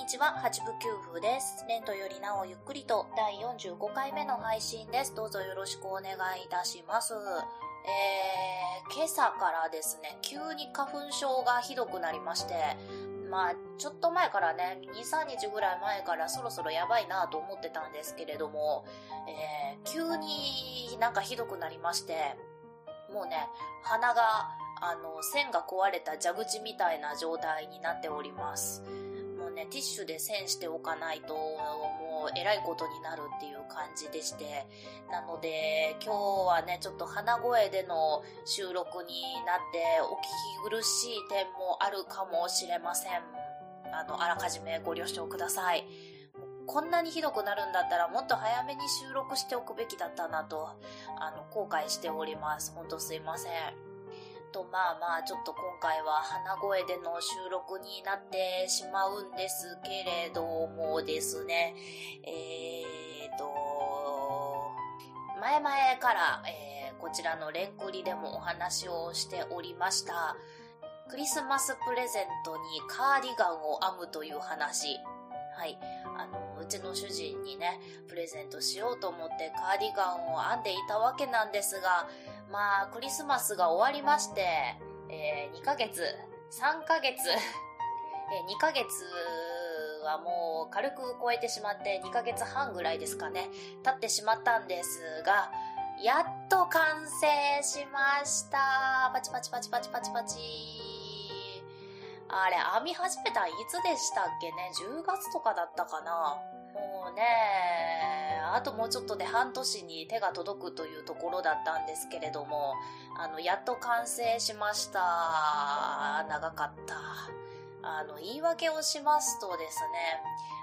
にちは、八部九風です。レントよりなおゆっくりと第45回目の配信です。どうぞよろしくお願いいたします。えー、今朝からですね、急に花粉症がひどくなりまして、まあ、ちょっと前からね、2、3日ぐらい前からそろそろやばいなと思ってたんですけれども、えー、急になんかひどくなりまして、もうね、鼻が、あの、線が壊れた蛇口みたいな状態になっております。ね、ティッシュで栓しておかないと、もう、えらいことになるっていう感じでして、なので、今日はね、ちょっと鼻声での収録になって、お聞き苦しい点もあるかもしれません。あの、あらかじめご了承ください。こんなにひどくなるんだったらもっと早めに収録しておくべきだったなと、あの、後悔しております。ほんとすいません。とまあまあちょっと今回は鼻声での収録になってしまうんですけれどもですね、えーと、前々から、えー、こちらのレンクリでもお話をしておりました、クリスマスプレゼントにカーディガンを編むという話。はい。あの、うちの主人にね、プレゼントしようと思ってカーディガンを編んでいたわけなんですが、まあ、クリスマスが終わりまして、えー、2ヶ月、3ヶ月、えー、2ヶ月はもう軽く超えてしまって2ヶ月半ぐらいですかね、経ってしまったんですが、やっと完成しました。パチパチパチパチパチパチ。あれ、編み始めたいつでしたっけね ?10 月とかだったかなもうね、あともうちょっとで半年に手が届くというところだったんですけれども、あの、やっと完成しました。長かった。あの、言い訳をしますとですね、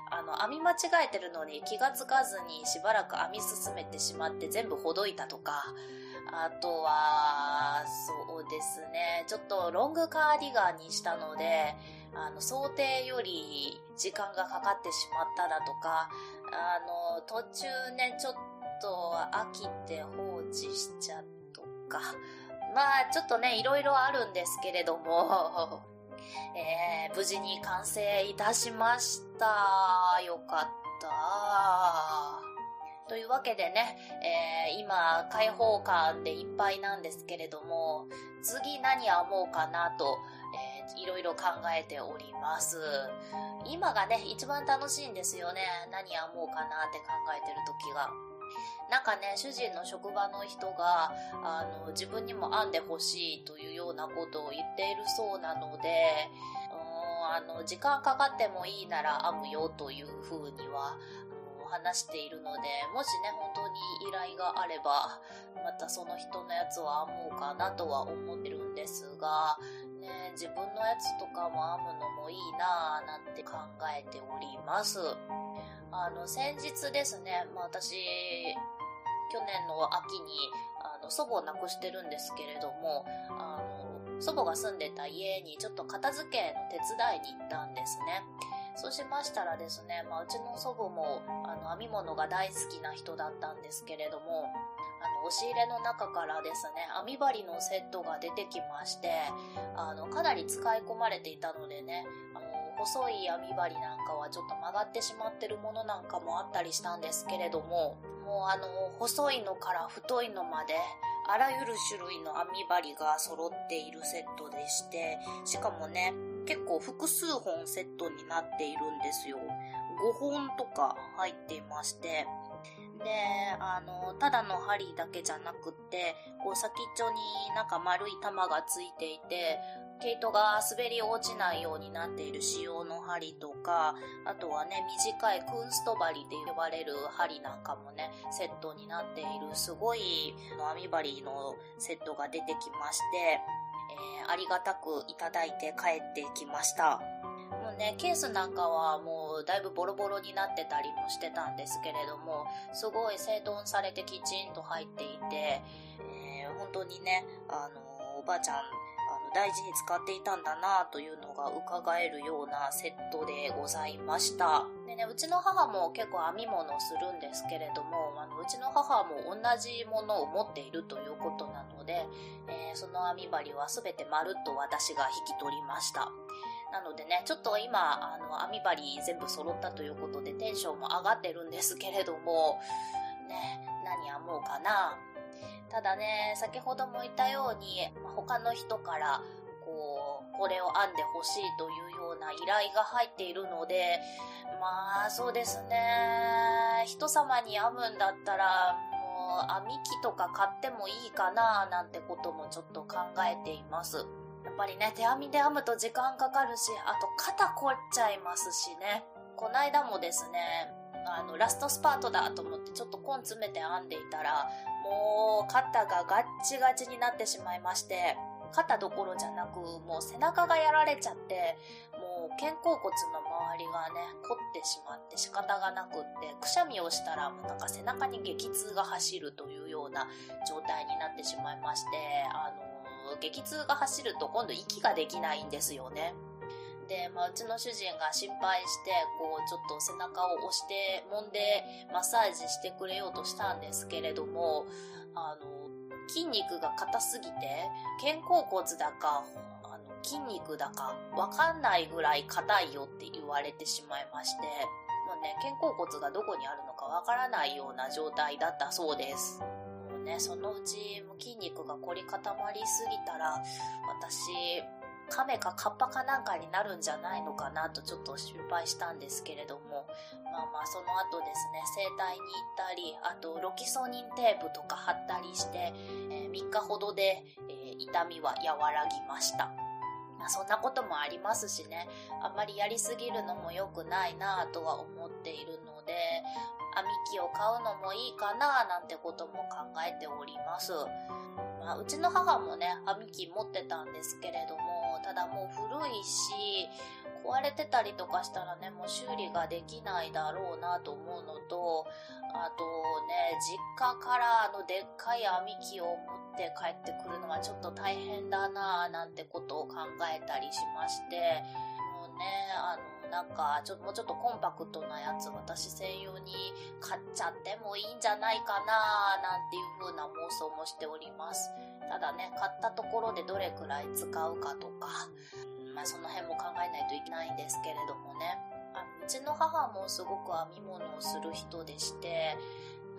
あの、編み間違えてるのに気がつかずにしばらく編み進めてしまって全部ほどいたとか、あとは、そうですね、ちょっとロングカーディガンにしたので、あの、想定より時間がかかってしまっただとか、あの、途中ね、ちょっと飽きて放置しちゃうとか、まあ、ちょっとね、いろいろあるんですけれども、えー、無事に完成いたしました。よかった。というわけでね、えー、今、開放感でいっぱいなんですけれども、次何編もうかなと、いろいろ考えております。今がね、一番楽しいんですよね。何編もうかなって考えてる時が。なんかね、主人の職場の人が、あの、自分にも編んでほしいというようなことを言っているそうなので、うん、あの、時間かかってもいいなら編むよというふうには、話しているので、もしね、本当に依頼があれば、またその人のやつを編もうかなとは思ってるんですが、ね、自分のやつとかも編むのもいいなぁなんて考えております。あの、先日ですね、まあ私、去年の秋に、あの、祖母を亡くしてるんですけれども、あの、祖母が住んでた家にちょっと片付けの手伝いに行ったんですね。そうしましたらですね、まあ、うちの祖母も、あの、編み物が大好きな人だったんですけれども、あの、押し入れの中からですね、編み針のセットが出てきまして、あの、かなり使い込まれていたのでね、あの、細い編み針なんかはちょっと曲がってしまってるものなんかもあったりしたんですけれども、もうあの、細いのから太いのまで、あらゆる種類の編み針が揃っているセットでして、しかもね、結構複数本セットになっているんですよ。5本とか入っていまして。で、あの、ただの針だけじゃなくって、こう先っちょになんか丸い玉がついていて、毛糸が滑り落ちないようになっている仕様の針とか、あとはね、短いクンスト針って呼ばれる針なんかもね、セットになっているすごい編み針のセットが出てきまして、えー、ありがたくいただいて帰ってきました。もうね、ケースなんかはもうだいぶボロボロになってたりもしてたんですけれども、すごい整頓されてきちんと入っていて、えー、本当にね、あの、おばあちゃん、あの、大事に使っていたんだなというのが伺えるようなセットでございました。でね、うちの母も結構編み物をするんですけれども、あの、うちの母も同じものを持っているということなので、えー、その編み針は全てまるっと私が引き取りました。なのでね、ちょっと今、あの、編み針全部揃ったということでテンションも上がってるんですけれども、ね、何編もうかな。ただね、先ほども言ったように、他の人から、こう、これを編んでほしいというような依頼が入っているので、まあ、そうですね。人様に編むんだったら、もう、編み機とか買ってもいいかな、なんてこともちょっと考えています。やっぱりね、手編みで編むと時間かかるし、あと肩凝っちゃいますしね。こないだもですね、あの、ラストスパートだと思ってちょっと根詰めて編んでいたら、もう肩がガッチガチになってしまいまして、肩どころじゃなく、もう背中がやられちゃって、もう肩甲骨の周りがね、凝ってしまって仕方がなくって、くしゃみをしたらもうなんか背中に激痛が走るというような状態になってしまいまして、あの、激痛が走ると今度息ができないんですよね。で、まあ、うちの主人が心配して、こう、ちょっと背中を押して、揉んで、マッサージしてくれようとしたんですけれども、あの、筋肉が硬すぎて、肩甲骨だか、あの、筋肉だか、わかんないぐらい硬いよって言われてしまいまして、もうね、肩甲骨がどこにあるのかわからないような状態だったそうです。ね、そのうち筋肉が凝り固まりすぎたら、私、亀かカッパかなんかになるんじゃないのかなとちょっと心配したんですけれども、まあまあその後ですね、整体に行ったり、あとロキソニンテープとか貼ったりして、えー、3日ほどで、えー、痛みは和らぎました。まあそんなこともありますしね、あんまりやりすぎるのも良くないなとは思っているので、編み機を買うのもいいかななんてことも考えております。まあ、うちの母もね、編み機持ってたんですけれども、ただもう古いし、壊れてたりとかしたらね、もう修理ができないだろうなと思うのと、あとね、実家からあのでっかい編み機を持って帰ってくるのはちょっと大変だななんてことを考えたりしまして、もうね、あの、なんか、ちょ、もうちょっとコンパクトなやつ、私専用に買っちゃってもいいんじゃないかななんていう風な妄想もしております。ただね、買ったところでどれくらい使うかとか、まあその辺も考えないといけないんですけれどもね。あうちの母もすごく編み物をする人でして、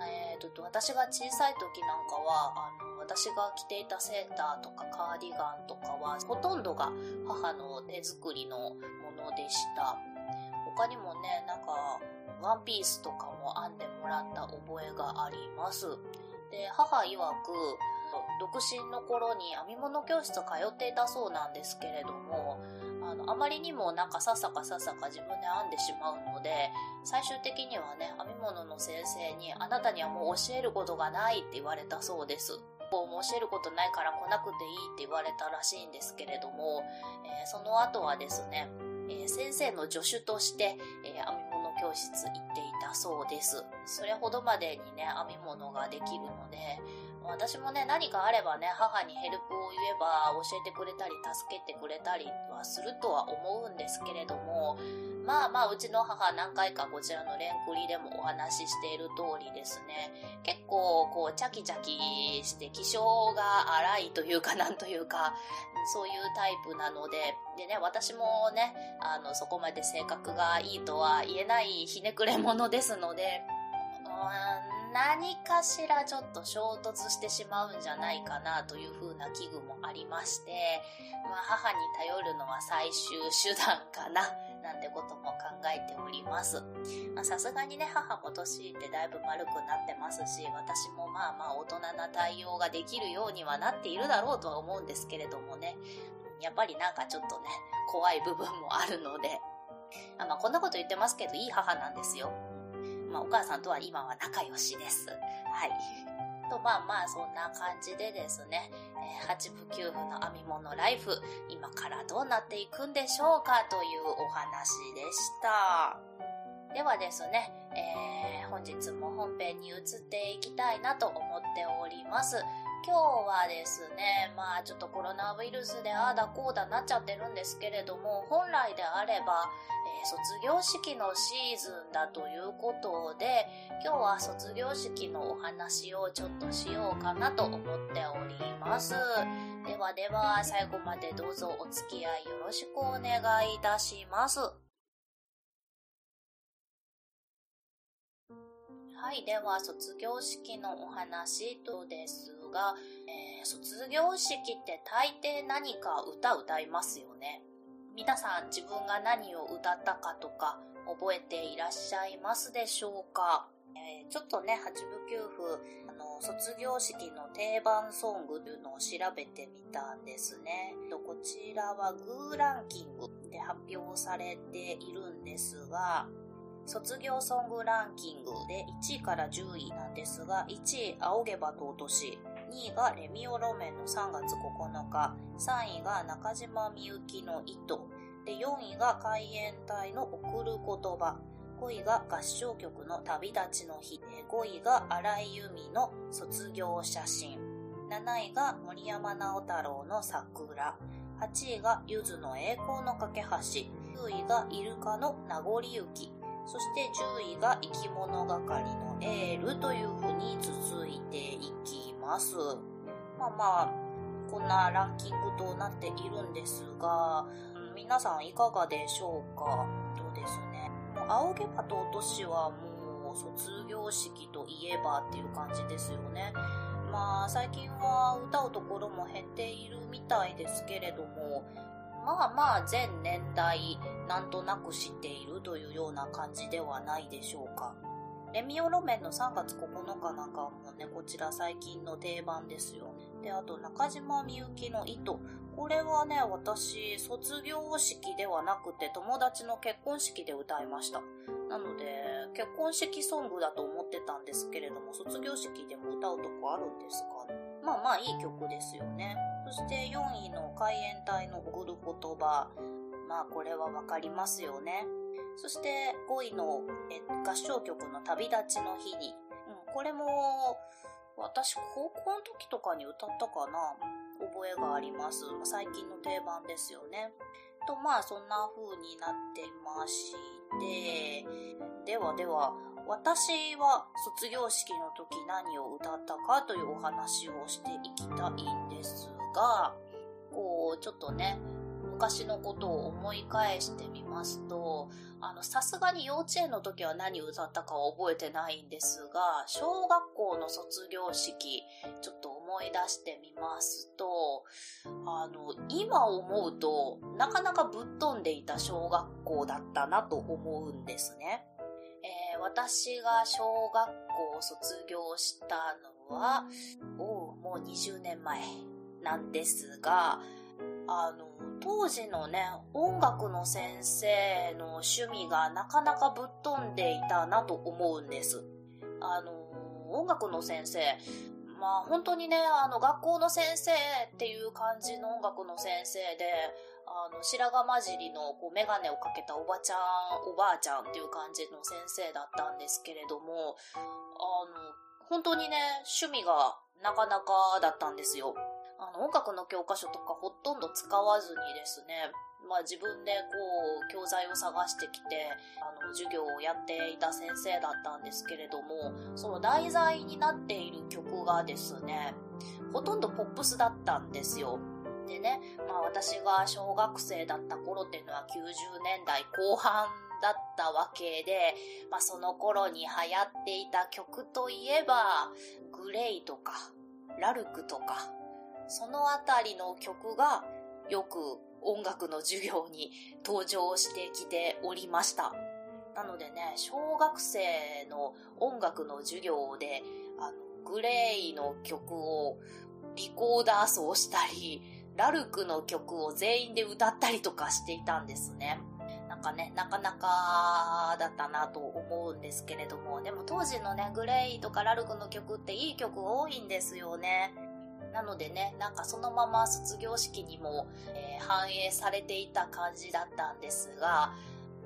えーと、私が小さい時なんかはあの私が着ていたセーターとかカーディガンとかはほとんどが母の手作りのものでした他にもねなんかワンピースとかも編んでもらった覚えがありますで母曰く独身の頃に編み物教室通っていたそうなんですけれどもあの、あまりにもなんかささかささか自分で編んでしまうので、最終的にはね、編み物の先生に、あなたにはもう教えることがないって言われたそうです。こう教えることないから来なくていいって言われたらしいんですけれども、えー、その後はですね、えー、先生の助手として、えー、編み物教室行っていたそうです。それほどまでにね、編み物ができるので、私もね、何かあればね、母にヘルプを言えば教えてくれたり、助けてくれたりはするとは思うんですけれども、まあまあ、うちの母何回かこちらのレンクリでもお話ししている通りですね、結構こう、チャキチャキして気性が荒いというか、なんというか、そういうタイプなので、でね、私もね、あの、そこまで性格がいいとは言えないひねくれ者ですので、何かしらちょっと衝突してしまうんじゃないかなという風な危惧もありまして、まあ、母に頼るのは最終手段かな、なんてことも考えております。さすがにね、母も年ってだいぶ丸くなってますし、私もまあまあ大人な対応ができるようにはなっているだろうとは思うんですけれどもね、やっぱりなんかちょっとね、怖い部分もあるので、あまあこんなこと言ってますけど、いい母なんですよ。まあ、お母さんとは今は仲良しです。はい。と、まあまあ、そんな感じでですね、えー、8部9部の編み物ライフ、今からどうなっていくんでしょうかというお話でした。ではですね、えー、本日も本編に移っていきたいなと思っております。今日はですね、まあちょっとコロナウイルスでああだこうだなっちゃってるんですけれども、本来であれば、えー、卒業式のシーズンだということで、今日は卒業式のお話をちょっとしようかなと思っております。ではでは、最後までどうぞお付き合いよろしくお願いいたします。はい、では卒業式のお話とですが、えー、卒業式って大抵何か歌歌いますよね。皆さん自分が何を歌ったかとか覚えていらっしゃいますでしょうか、えー、ちょっとね、八部九部、あの、卒業式の定番ソングというのを調べてみたんですね。こちらはグーランキングで発表されているんですが、卒業ソングランキングで1位から10位なんですが、1位、仰げば尊し、2位がレミオロメンの3月9日、3位が中島みゆきの糸、で4位が海援隊の送る言葉、5位が合唱曲の旅立ちの日、5位が荒井由実の卒業写真、7位が森山直太朗の桜、8位がゆずの栄光の架け橋、9位がイルカの名残雪、そして10位が生き物係のエールという風に続いていきます。まあまあ、こんなランキングとなっているんですが、皆さんいかがでしょうか？とですね？青毛パと落としはもう卒業式といえばっていう感じですよね。まあ最近は歌うところも減っているみたいですけれども、まあまあ全年代なんとなく知っているというような感じではないでしょうか。レミオロメンの3月9日なんかもね、こちら最近の定番ですよ。で、あと中島みゆきの糸。これはね、私、卒業式ではなくて友達の結婚式で歌いました。なので、結婚式ソングだと思ってたんですけれども、卒業式でも歌うとこあるんですかねまあまあいい曲ですよね。そして4位の海援隊の送る言葉。まあこれはわかりますよね。そして5位のえ合唱曲の旅立ちの日に。うん、これも私高校の時とかに歌ったかな覚えがあります。最近の定番ですよね。とまあそんな風になってまして、ではでは私は卒業式の時何を歌ったかというお話をしていきたいんですが、こう、ちょっとね、昔のことを思い返してみますと、あの、さすがに幼稚園の時は何歌ったかは覚えてないんですが、小学校の卒業式、ちょっと思い出してみますと、あの、今思うと、なかなかぶっ飛んでいた小学校だったなと思うんですね。えー、私が小学校を卒業したのは、おもう20年前なんですが、あの、当時のね、音楽の先生の趣味がなかなかぶっ飛んでいたなと思うんです。あの、音楽の先生、まあ本当にね、あの学校の先生っていう感じの音楽の先生で、あの白髪混じりのこうメガネをかけたおばちゃん、おばあちゃんっていう感じの先生だったんですけれども、あの、本当にね、趣味がなかなかだったんですよ。あの、音楽の教科書とかほとんど使わずにですね、まあ自分でこう、教材を探してきて、あの、授業をやっていた先生だったんですけれども、その題材になっている曲がですね、ほとんどポップスだったんですよ。でね、まあ私が小学生だった頃っていうのは90年代後半だったわけで、まあその頃に流行っていた曲といえば、グレイとか、ラルクとか、そのあたりの曲がよく音楽の授業に登場してきておりました。なのでね、小学生の音楽の授業で、あの、グレイの曲をリコーダー奏したり、ラルクの曲を全員で歌ったりとかしていたんですね。なんかね、なかなかだったなと思うんですけれども、でも当時のね、グレイとかラルクの曲っていい曲多いんですよね。なのでね、なんかそのまま卒業式にも、えー、反映されていた感じだったんですが、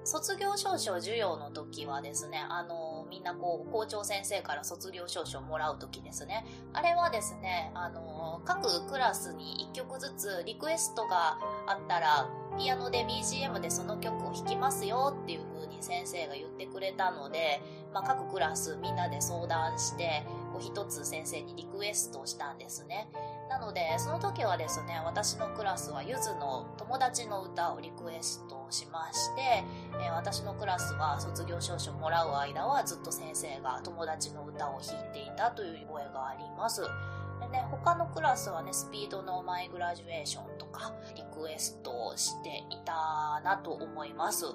卒業証書授与の時はですね、あの、みんなこう、校長先生から卒業証書をもらう時ですね。あれはですね、あの、各クラスに1曲ずつリクエストがあったら、ピアノで BGM でその曲を弾きますよっていう風に先生が言ってくれたので、まあ、各クラスみんなで相談して、こう一つ先生にリクエストをしたんですね。なので、その時はですね、私のクラスはゆずの友達の歌をリクエストしまして、えー、私のクラスは卒業証書もらう間はずっと先生が友達の歌を弾いていたという覚えがあります。でね、他のクラスはね、スピードのマイグラジュエーションとか、リクエストをしていたなと思います。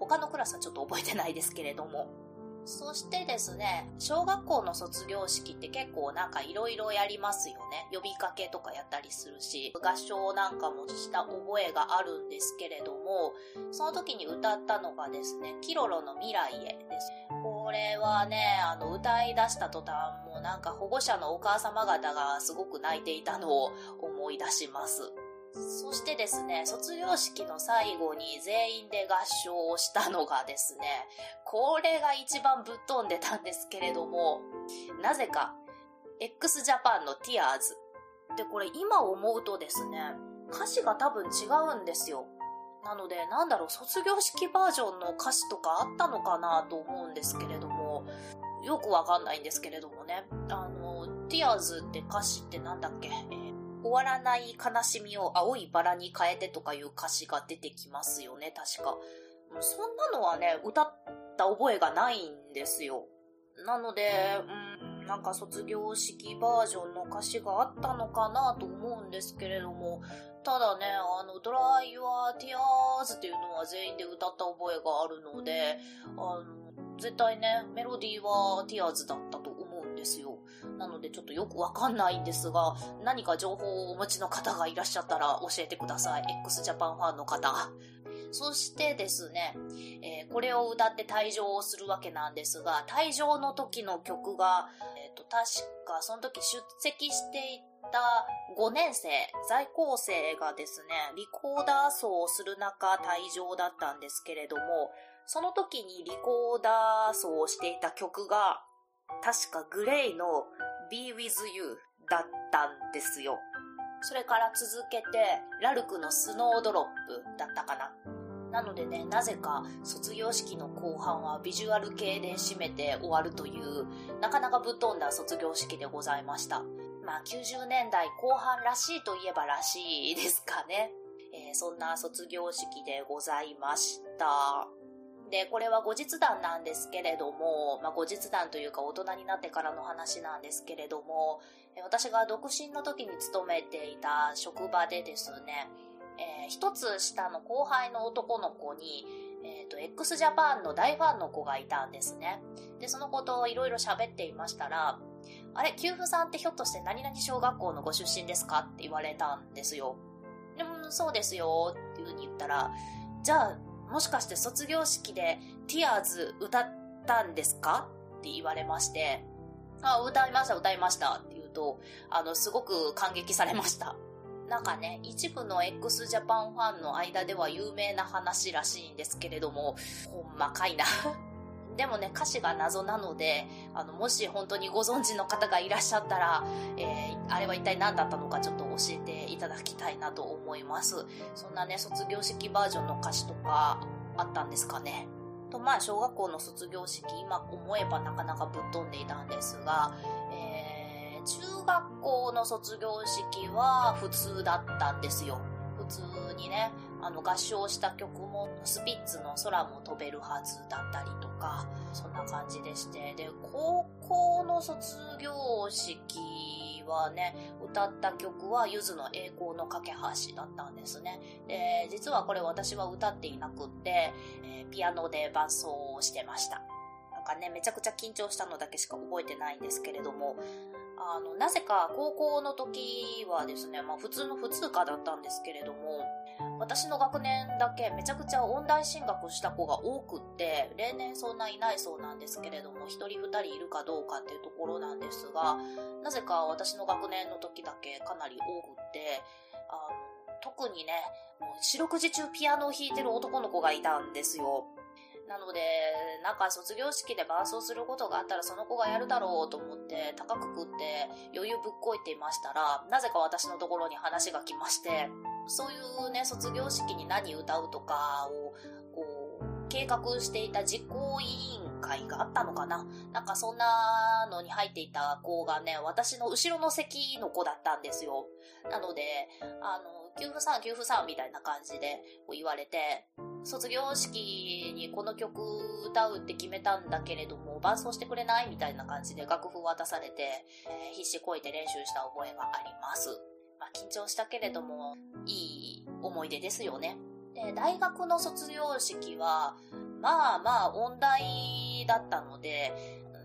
他のクラスはちょっと覚えてないですけれども。そしてですね、小学校の卒業式って結構なんか色々やりますよね。呼びかけとかやったりするし、合唱なんかもした覚えがあるんですけれども、その時に歌ったのがですね、キロロの未来へです。これはね、あの、歌い出した途端、もうなんか保護者のお母様方がすごく泣いていたのを思い出します。そしてですね、卒業式の最後に全員で合唱をしたのがですね、これが一番ぶっ飛んでたんですけれども、なぜか、x ジャパンの Tears。で、これ今思うとですね、歌詞が多分違うんですよ。なので、なんだろう、卒業式バージョンの歌詞とかあったのかなと思うんですけれども、よくわかんないんですけれどもね。あの、Tears って歌詞ってなんだっけ、えー終わらない悲しみを青いバラに変えてとかいう歌詞が出てきますよね、確か。そんなのはね、歌った覚えがないんですよ。なので、うん、なんか卒業式バージョンの歌詞があったのかなと思うんですけれども、ただね、あの、ドライはティアーズっていうのは全員で歌った覚えがあるので、あの、絶対ね、メロディーはティアーズだったと思うんですよ。なのでちょっとよくわかんないんですが、何か情報をお持ちの方がいらっしゃったら教えてください。x ジャパンファンの方。そしてですね、えー、これを歌って退場をするわけなんですが、退場の時の曲が、えっ、ー、と、確かその時出席していた5年生、在校生がですね、リコーダー奏をする中退場だったんですけれども、その時にリコーダー奏をしていた曲が、確かグレイの Be With You だったんですよ。それから続けて、ラルクのスノードロップだったかな。なのでね、なぜか卒業式の後半はビジュアル系で締めて終わるという、なかなかぶっ飛んだ卒業式でございました。まあ90年代後半らしいといえばらしいですかね。えー、そんな卒業式でございました。で、これは後日談なんですけれども、まあ、後日談というか大人になってからの話なんですけれども、私が独身の時に勤めていた職場でですね、えー、一つ下の後輩の男の子に、えっ、ー、と、x ジャパンの大ファンの子がいたんですね。で、その子といろいろ喋っていましたら、あれ、給付さんってひょっとして何々小学校のご出身ですか？って言われたんですよ。でも、そうですよっていう風に言ったら、じゃあ、もしかして卒業式で Tears 歌ったんですか？って言われまして、あ、歌いました、歌いましたって言うと、あの、すごく感激されました。なんかね、一部の x ジャパンファンの間では有名な話らしいんですけれども、ほんまかいなでもね、歌詞が謎なので、あの、もし本当にご存知の方がいらっしゃったら、えー、あれは一体何だったのかちょっと教えていただきたいなと思います。そんなね、卒業式バージョンの歌詞とかあったんですかね。と、まあ、小学校の卒業式、今思えばなかなかぶっ飛んでいたんですが、えー、中学校の卒業式は普通だったんですよ。普通にね、あの合唱した曲もスピッツの空も飛べるはずだったりとか、そんな感じでして、で、高校の卒業式はね、歌った曲はゆずの栄光の架け橋だったんですね。で、実はこれ私は歌っていなくって、えー、ピアノで伴奏をしてました。なんかね、めちゃくちゃ緊張したのだけしか覚えてないんですけれども、あの、なぜか高校の時はですね、まあ普通の普通科だったんですけれども、私の学年だけめちゃくちゃ音大進学した子が多くって、例年そんないないそうなんですけれども、一人二人いるかどうかっていうところなんですが、なぜか私の学年の時だけかなり多くって、あの、特にね、もう四六時中ピアノを弾いてる男の子がいたんですよ。なので、なんか卒業式で伴奏することがあったらその子がやるだろうと思って高く食って余裕ぶっこいていましたら、なぜか私のところに話が来まして、そういうね、卒業式に何歌うとかを、こう、計画していた実行委員会があったのかな？なんかそんなのに入っていた子がね、私の後ろの席の子だったんですよ。なので、あの、給付さん、給付さんみたいな感じで言われて、卒業式にこの曲歌うって決めたんだけれども、伴奏してくれないみたいな感じで楽譜渡されて、えー、必死こいて練習した覚えがあります。まあ、緊張したけれども、いい思い出ですよね。で、大学の卒業式は、まあまあ音大だったので、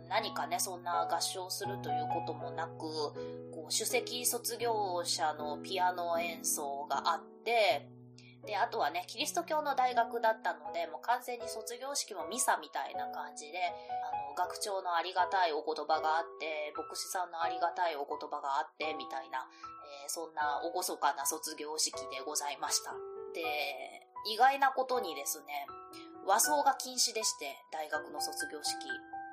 何かね、そんな合唱するということもなく、こう、首席卒業者のピアノ演奏があって、で、あとはね、キリスト教の大学だったので、もう完全に卒業式もミサみたいな感じで、あの、学長のありがたいお言葉があって、牧師さんのありがたいお言葉があって、みたいな、えー、そんな厳かな卒業式でございました。で、意外なことにですね、和装が禁止でして、大学の卒業式。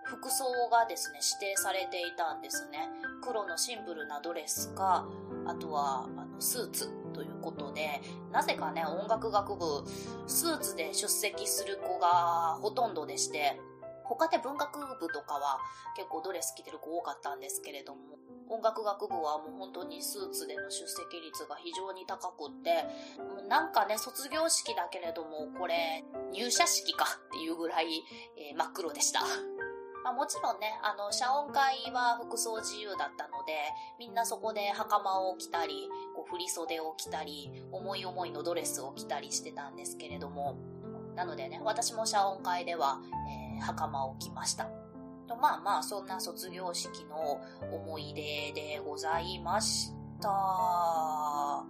服装がですね、指定されていたんですね。黒のシンプルなドレスか、あとは、あの、スーツということで、なぜかね、音楽学部、スーツで出席する子がほとんどでして、他で文学部とかは結構ドレス着てる子多かったんですけれども、音楽学部はもう本当にスーツでの出席率が非常に高くって、もうなんかね、卒業式だけれども、これ、入社式かっていうぐらい、えー、真っ黒でした。まあ、もちろんね、あの、謝恩会は服装自由だったので、みんなそこで袴を着たり、こう振袖を着たり、思い思いのドレスを着たりしてたんですけれども、なのでね、私も謝恩会では、えー、袴を着ました。とまあまあ、そんな卒業式の思い出でございました。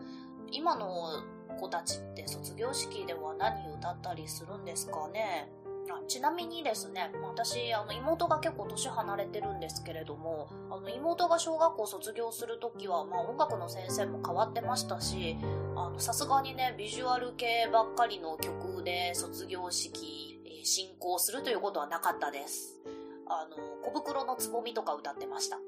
今の子たちって卒業式では何歌ったりするんですかね？あちなみにですね、私、あの、妹が結構年離れてるんですけれども、あの、妹が小学校卒業するときは、まあ、音楽の先生も変わってましたし、あの、さすがにね、ビジュアル系ばっかりの曲で卒業式、え、進行するということはなかったです。あの、小袋のつぼみとか歌ってました。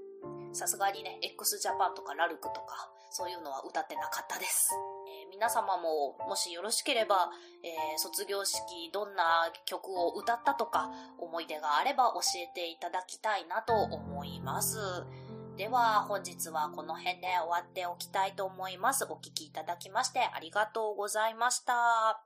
さすがにね、x ジャパンとかラルクとか、そういうのは歌ってなかったです。えー、皆様も、もしよろしければ、えー、卒業式どんな曲を歌ったとか、思い出があれば教えていただきたいなと思います。では、本日はこの辺で終わっておきたいと思います。お聴きいただきましてありがとうございました。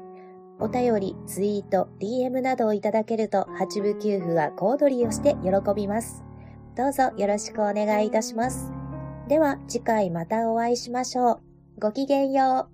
お便り、ツイート、DM などをいただけると、八部給付は小躍りをして喜びます。どうぞよろしくお願いいたします。では、次回またお会いしましょう。ごきげんよう。